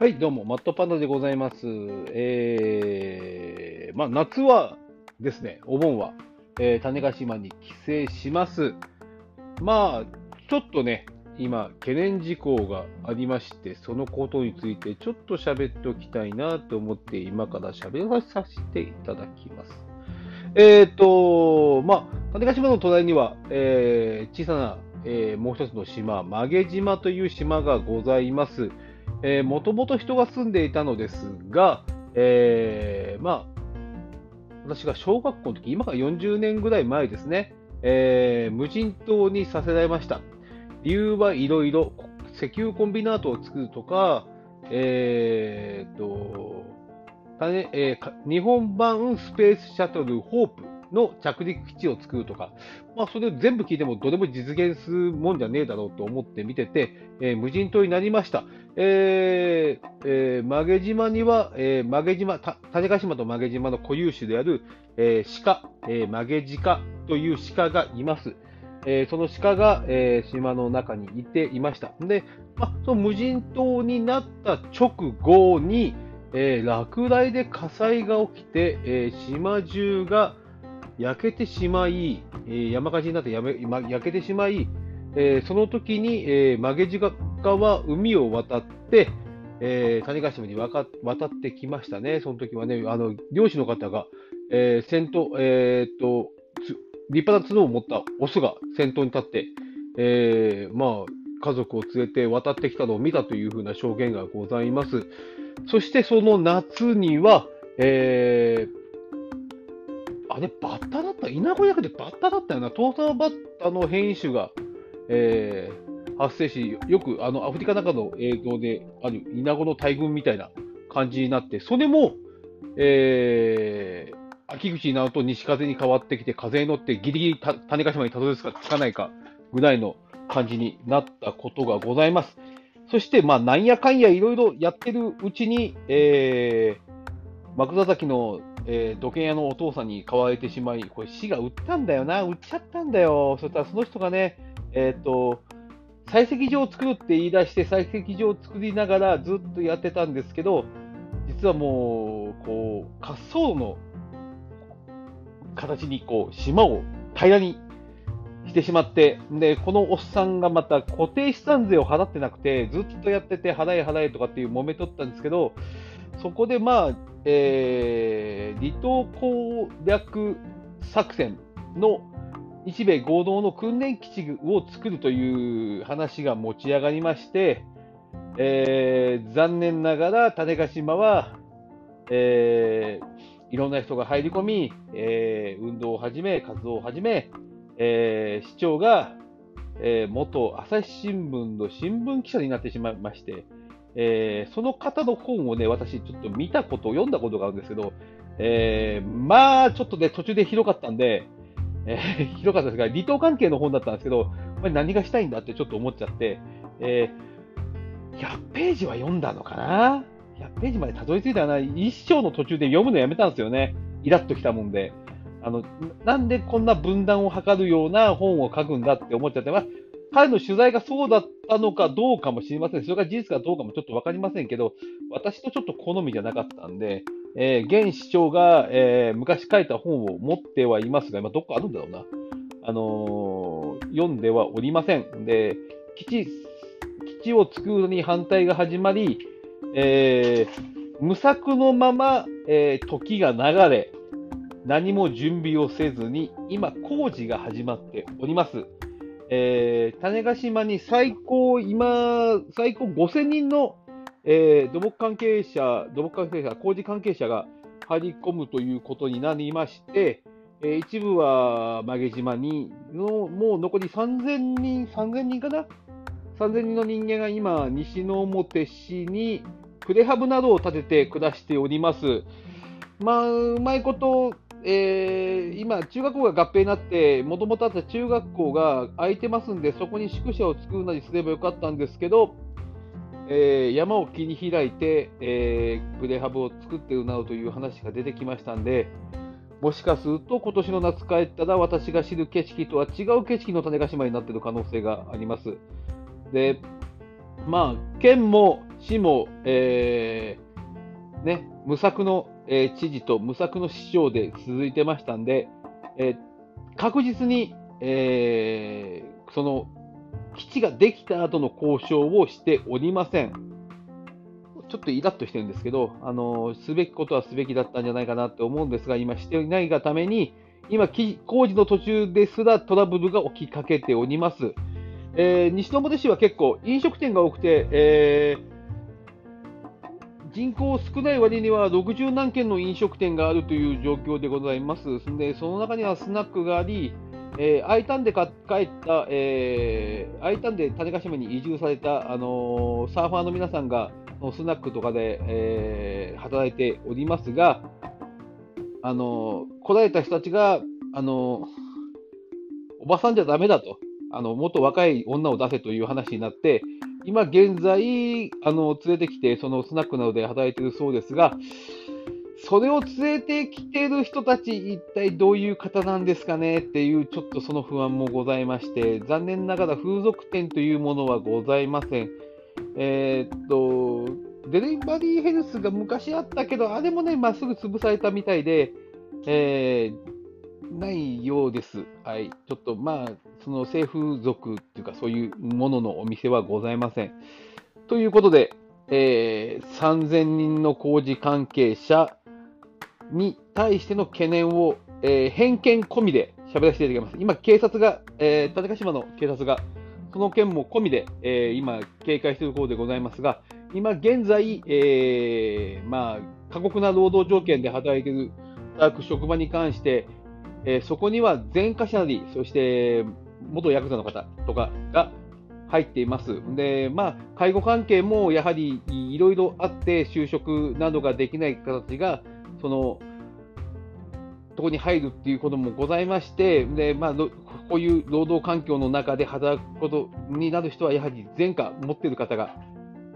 はい、どうも、マットパンダでございます。えー、まあ、夏はですね、お盆は、えー種子島に帰省します。まあ、ちょっとね、今、懸念事項がありまして、そのことについてちょっと喋っておきたいなと思って、今から喋らさせていただきます。えっ、と、まあ、種子島の隣には、えー小さな、えーもう一つの島、曲げ島という島がございます。もともと人が住んでいたのですが、えーまあ、私が小学校の時、今から40年ぐらい前ですね、えー無人島にさせられました。理由はいろいろ、石油コンビナートを作るとか、えーと、種えーか日本版スペースシャトルホープの着陸基地を作るとか、まあ、それを全部聞いてもどれも実現するもんじゃねえだろうと思って見てて、えー無人島になりました。えーえー曲げ島には、えー曲げ島、た種子島と曲げ島の固有種である、えー鹿、えー曲げ鹿という鹿がいます。えーその鹿が、えー島の中にいていました。で、まあ、その無人島になった直後に、えー落雷で火災が起きて、えー島中が焼けてしまい、えー山火事になってやめま焼けてしまい、えーその時に、えー、曲げ鹿は海を渡って、えー種子島に渡ってきましたね。その時はね、あの漁師の方が、えー先頭、えーっと、立派な角を持ったオスが先頭に立って、えーまあ、家族を連れて渡ってきたのを見たというふうな証言がございます。そしてその夏には、えーあれ、バッタだったイナゴじゃなくてバッタだったよな。トーターバッタの変異種が、えー発生し、よくあのアフリカの中の映像であるイナゴの大群みたいな感じになって、それも、えー秋口になると西風に変わってきて、風に乗ってギリギリた種子島にたどり着かつかないかぐらいの感じになったことがございます。そして、まあ、なんやかんやいろいろやってるうちに、えー、枕崎の、えー土建屋のお父さんに買われてしまい、これ市が売ったんだよな、売っちゃったんだよ。そしたらその人がね、えっ、と、採石場を作るって言い出して、採石場を作りながらずっとやってたんですけど、実はもう、こう、滑走路の形に、こう、島を平らにしてしまって、で、このおっさんがまた固定資産税を払ってなくて、ずっとやってて、払え払えとかっていう揉めとったんですけど、そこでまあ、えー離島攻略作戦の日米合同の訓練基地を作るという話が持ち上がりまして、えー残念ながら種子島は、えーいろんな人が入り込み、えー運動を始め、活動を始め、えー市長が、えー元朝日新聞の新聞記者になってしまいまして、えーその方の本をね、私ちょっと見たこと、読んだことがあるんですけど、えーまあ、ちょっとね、途中で広かったんで、えー 広かったですが、離島関係の本だったんですけど、これ何がしたいんだってちょっと思っちゃって、えー100ページは読んだのかな ?100 ページまでたどり着いたかな？一章の途中で読むのやめたんですよね。イラッときたもんで。あの、なんでこんな分断を図るような本を書くんだって思っちゃって、まあ、彼の取材がそうだったのかどうかもしれません。それが事実かどうかもちょっとわかりませんけど、私とちょっと好みじゃなかったんで、えー現市長が、えー昔書いた本を持ってはいますが、今どっかあるんだろうな。あのー読んではおりません。で、基地、基地を作るのに反対が始まり、えー無策のまま、えー時が流れ、何も準備をせずに、今、工事が始まっております。えー種子島に最高、今、最高5000人の、えー土木関係者、土木関係者、工事関係者が張り込むということになりまして、えー一部は曲げ島にの、もう残り3000人、3000人かな ?3000 人の人間が今、西之表市にプレハブなどを建てて暮らしております。まあ、うまいこと、えー今、中学校が合併になって、もともとあった中学校が空いてますんで、そこに宿舎を作るなりすればよかったんですけど、えー山を切り開いて、えープレハブを作ってるなどという話が出てきましたんで、もしかすると今年の夏帰ったら私が知る景色とは違う景色の種子島になっている可能性があります。で、まあ、県も、市も、えーね、無策の、えー知事と無策の市長で続いてましたんで、えー確実に、えーその基地ができた後の交渉をしておりません。ちょっとイラッとしてるんですけど、あのすべきことはすべきだったんじゃないかなって思うんですが、今していないがために、今、工事の途中ですらトラブルが起きかけております。えー西表市は結構飲食店が多くて、えー人口少ない割には60何軒の飲食店があるという状況でございます。でその中にはスナックがあり、えー、I ターンで帰った、えー、I ターンで種子島に移住された、あのーサーファーの皆さんがスナックとかで、えー働いておりますが、あのー来られた人たちが、あのおばさんじゃダメだと、あのもっと若い女を出せという話になって、今現在、あの連れてきて、そのスナックなどで働いているそうですが、それを連れてきてる人たち、一体どういう方なんですかねっていう、ちょっとその不安もございまして、残念ながら風俗店というものはございません。えーっと、デリバリーヘルスが昔あったけど、あれもね、まっすぐ潰されたみたいで、えーないようです。はい。ちょっとまあ、その性風俗っていうか、そういうもののお店はございません。ということで、えー3000人の工事関係者に対しての懸念を、えー偏見込みで喋らせていただきます。今、警察が、えー、立川島の警察が、その件も込みで、えー今、警戒しているところでございますが、今現在、えーまあ、過酷な労働条件で働いている働く職場に関して、えーそこには前科者なり、そして元ヤクザの方とかが入っています。で、まあ、介護関係もやはりいろいろあって、就職などができない方たちが、その、とこに入るっていうこともございまして、で、まあ、こういう労働環境の中で働くことになる人は、やはり前科持っている方が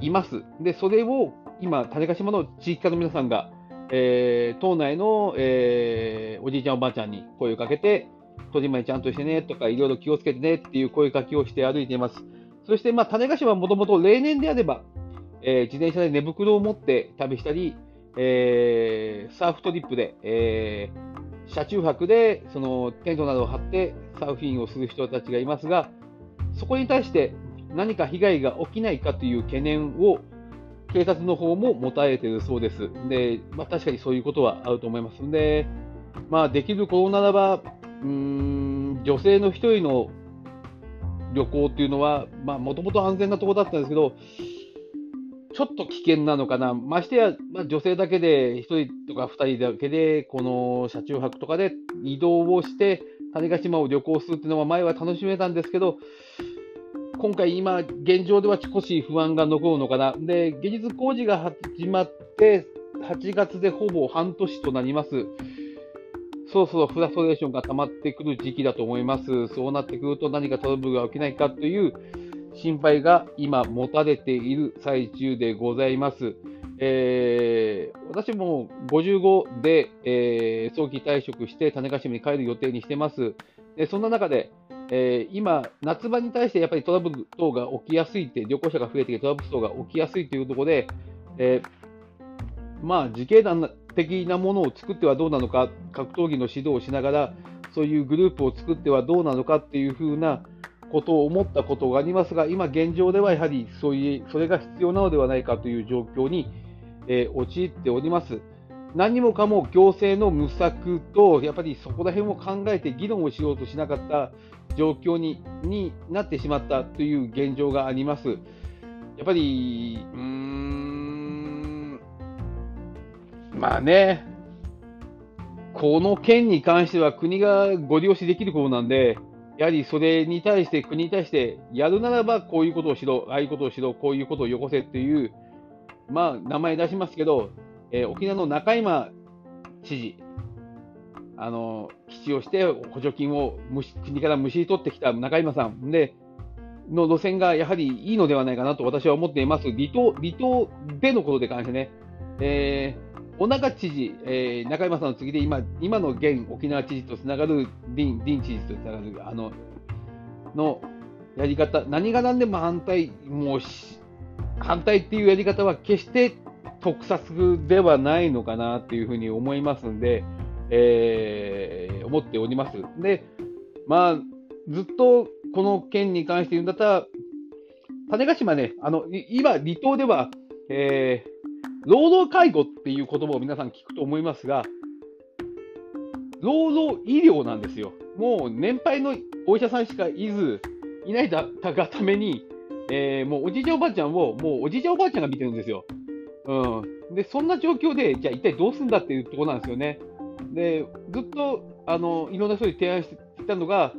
います。で、それを今、種子島の地域課の皆さんが、えー島内の、えーおじいちゃん、おばあちゃんに声をかけて、戸締まりちゃんとしてねとか、いろいろ気をつけてねっていう声かけをして歩いています。そして、まあ、種子島はもともと例年であれば、えー自転車で寝袋を持って旅したり、えーサーフトリップで、えー車中泊でそのテントなどを張ってサーフィンをする人たちがいますが、そこに対して何か被害が起きないかという懸念を警察の方も持たれているそうです。で、まあ、確かにそういうことはあると思いますので、まあ、できることならば、うん、女性の一人の旅行っていうのは、まあ、もともと安全なところだったんですけど、ちょっと危険なのかな、ましてや、まあ、女性だけで、1人とか2人だけで、この車中泊とかで移動をして、種子島を旅行するっていうのは前は楽しめたんですけど、今回、今、現状では少し不安が残るのかな。で、技術工事が始まって、8月でほぼ半年となります。そろそろフラストレーションが溜まってくる時期だと思います。そうなってくると何かトラブルが起きないかという心配が今持たれている最中でございます。えー私も55で、えー早期退職して種子島に帰る予定にしてます。でそんな中で、えー今、夏場に対してやっぱりトラブル等が起きやすいって、旅行者が増えてきてトラブル等が起きやすいというところで、えーまあ、自警団的なものを作ってはどうなのか、格闘技の指導をしながら、そういうグループを作ってはどうなのかっていうふうなことを思ったことがありますが、今現状ではやはりそういうそれが必要なのではないかという状況に、えー陥っております。何もかも行政の無策と、やっぱりそこら辺を考えて議論をしようとしなかった状況にになってしまったという現状があります。やっぱり、うーん、まあね、この件に関しては国がご利用しできることなんで、やはりそれに対して、国に対して、やるならばこういうことをしろ、ああいうことをしろ、こういうことをよこせっていう、まあ、名前出しますけど、えー沖縄の中山知事、あの基地をして補助金をむし国からむしり取ってきた中山さんでの路線がやはりいいのではないかなと私は思っています。離島離島でのことで関してね、えー小中知事、えー中山さんの次で今今の現沖縄知事とつながるディンディン知事とつながるあののやり方、何が何でも反対、もうし反対っていうやり方は決して特撮ではないのかなっていうふうに思いますんで、えー、思っております。で、まあ、ずっとこの件に関して言うんだったら、種子島ね、あの、今、離島では、えー、労働介護っていう言葉を皆さん聞くと思いますが、労働医療なんですよ。もう年配のお医者さんしかいず、いないだがために、えー、もうおじいちゃんおばあちゃんを、もうおじいちゃんおばあちゃんが見てるんですよ。うん。で、そんな状況で、じゃあ一体どうするんだっていうところなんですよね。で、ずっと、あの、いろんな人に提案してきたのが、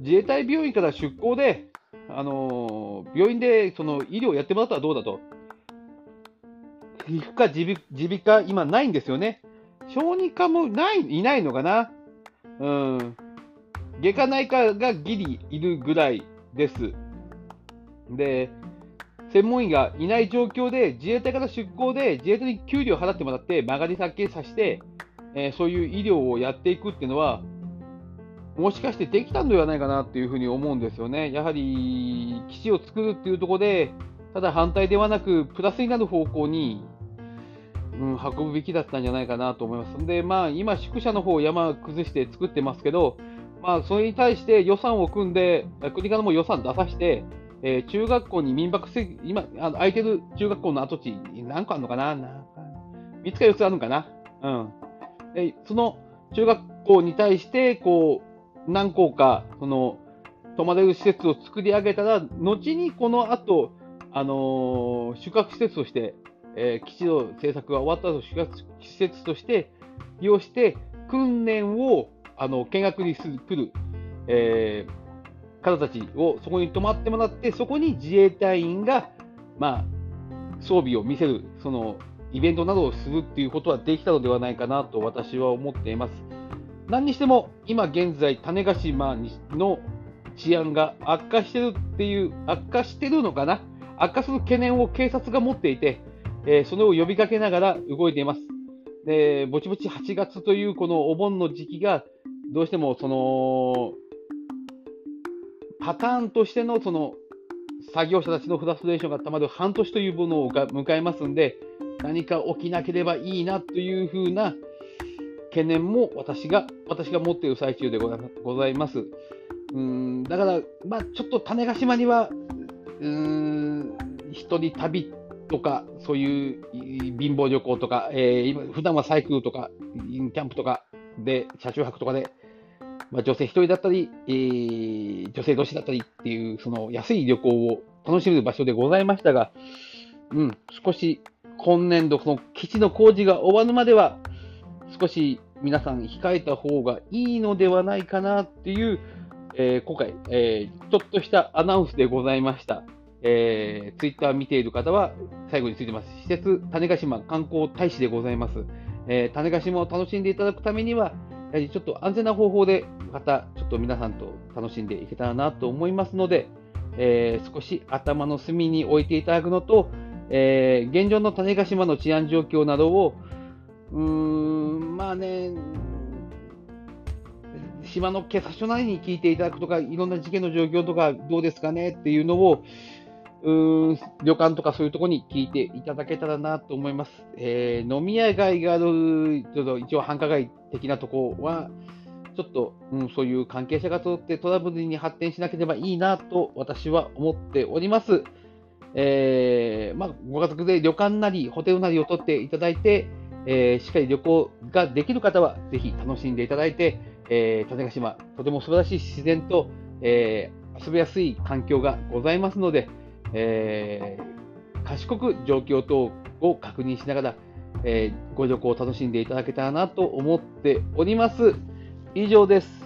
自衛隊病院から出向で、あの病院でその医療をやってもらったらどうだと。皮膚科、耳鼻科、今ないんですよね。小児科もない、いないのかな。うん。外科内科がギリいるぐらいです。で、専門医がいない状況で、自衛隊から出向で、自衛隊に給料を払ってもらって、曲がり先させて、えー、そういう医療をやっていくっていうのは、もしかしてできたんではないかなっていうふうに思うんですよね。やはり基地を作るっていうところで、ただ反対ではなく、プラスになる方向に、うん、運ぶべきだったんじゃないかなと思います。で、まあ、今、宿舎の方を山崩して作ってますけど、まあ、それに対して予算を組んで、国からも予算出させて、えー、中学校に民泊せ、今、あの空いてる中学校の跡地、何個あるのかな ?3 つか4つあるのかな？うん。で、その中学校に対して、こう、何校か、その、泊まれる施設を作り上げたら、後にこの後、あのー、宿泊施設として、えー、基地の政策が終わった後、宿泊施設として利用して、訓練を、あの、見学にする、来る、えー、方たちをそこに泊まってもらって、そこに自衛隊員が、まあ、装備を見せる、その、イベントなどをするっていうことはできたのではないかなと私は思っています。何にしても、今現在、種子島の治安が悪化してるっていう、悪化してるのかな？悪化する懸念を警察が持っていて、えー、それを呼びかけながら動いています。で、ぼちぼち8月というこのお盆の時期が、どうしてもその、パターンとしてのその、作業者たちのフラストレーションがたまる半年というものを迎えますんで、何か起きなければいいなというふうな懸念も私が、私が持っている最中でございます。うんだから、まあ、ちょっと種子島には、うん、一人旅とか、そういう貧乏旅行とか、えー、今普段はサイクルとか、キャンプとかで、車中泊とかで、まあ、女性一人だったり、えー、女性同士だったりっていう、その安い旅行を楽しめる場所でございましたが、うん、少し今年度、この基地の工事が終わるまでは、少し皆さん控えた方がいいのではないかなっていう、えー、今回、えー、ちょっとしたアナウンスでございました。えー、ツイッター見ている方は最後についてます。施設種子島観光大使でございます。えー、種子島を楽しんでいただくためには、やはりちょっと安全な方法で、またちょっと皆さんと楽しんでいけたらなと思いますので、えー、少し頭の隅に置いていただくのと、えー、現状の種子島の治安状況などを、うーん、まあね、島の警察署なりに聞いていただくとか、いろんな事件の状況とかどうですかねっていうのを、うーん旅館とかそういうところに聞いていただけたらなと思います。えー、飲み屋街がある、ちょっと一応繁華街的なところは、ちょっと、うん、そういう関係者が通ってトラブルに発展しなければいいなと私は思っております。えー、まあ、ご家族で旅館なりホテルなりを取っていただいて、えー、しっかり旅行ができる方は、ぜひ楽しんでいただいて、えー、種子島、とても素晴らしい自然と、えー、遊びやすい環境がございますので、えー、賢く状況等を確認しながら、えー、ご旅行を楽しんでいただけたらなと思っております。以上です。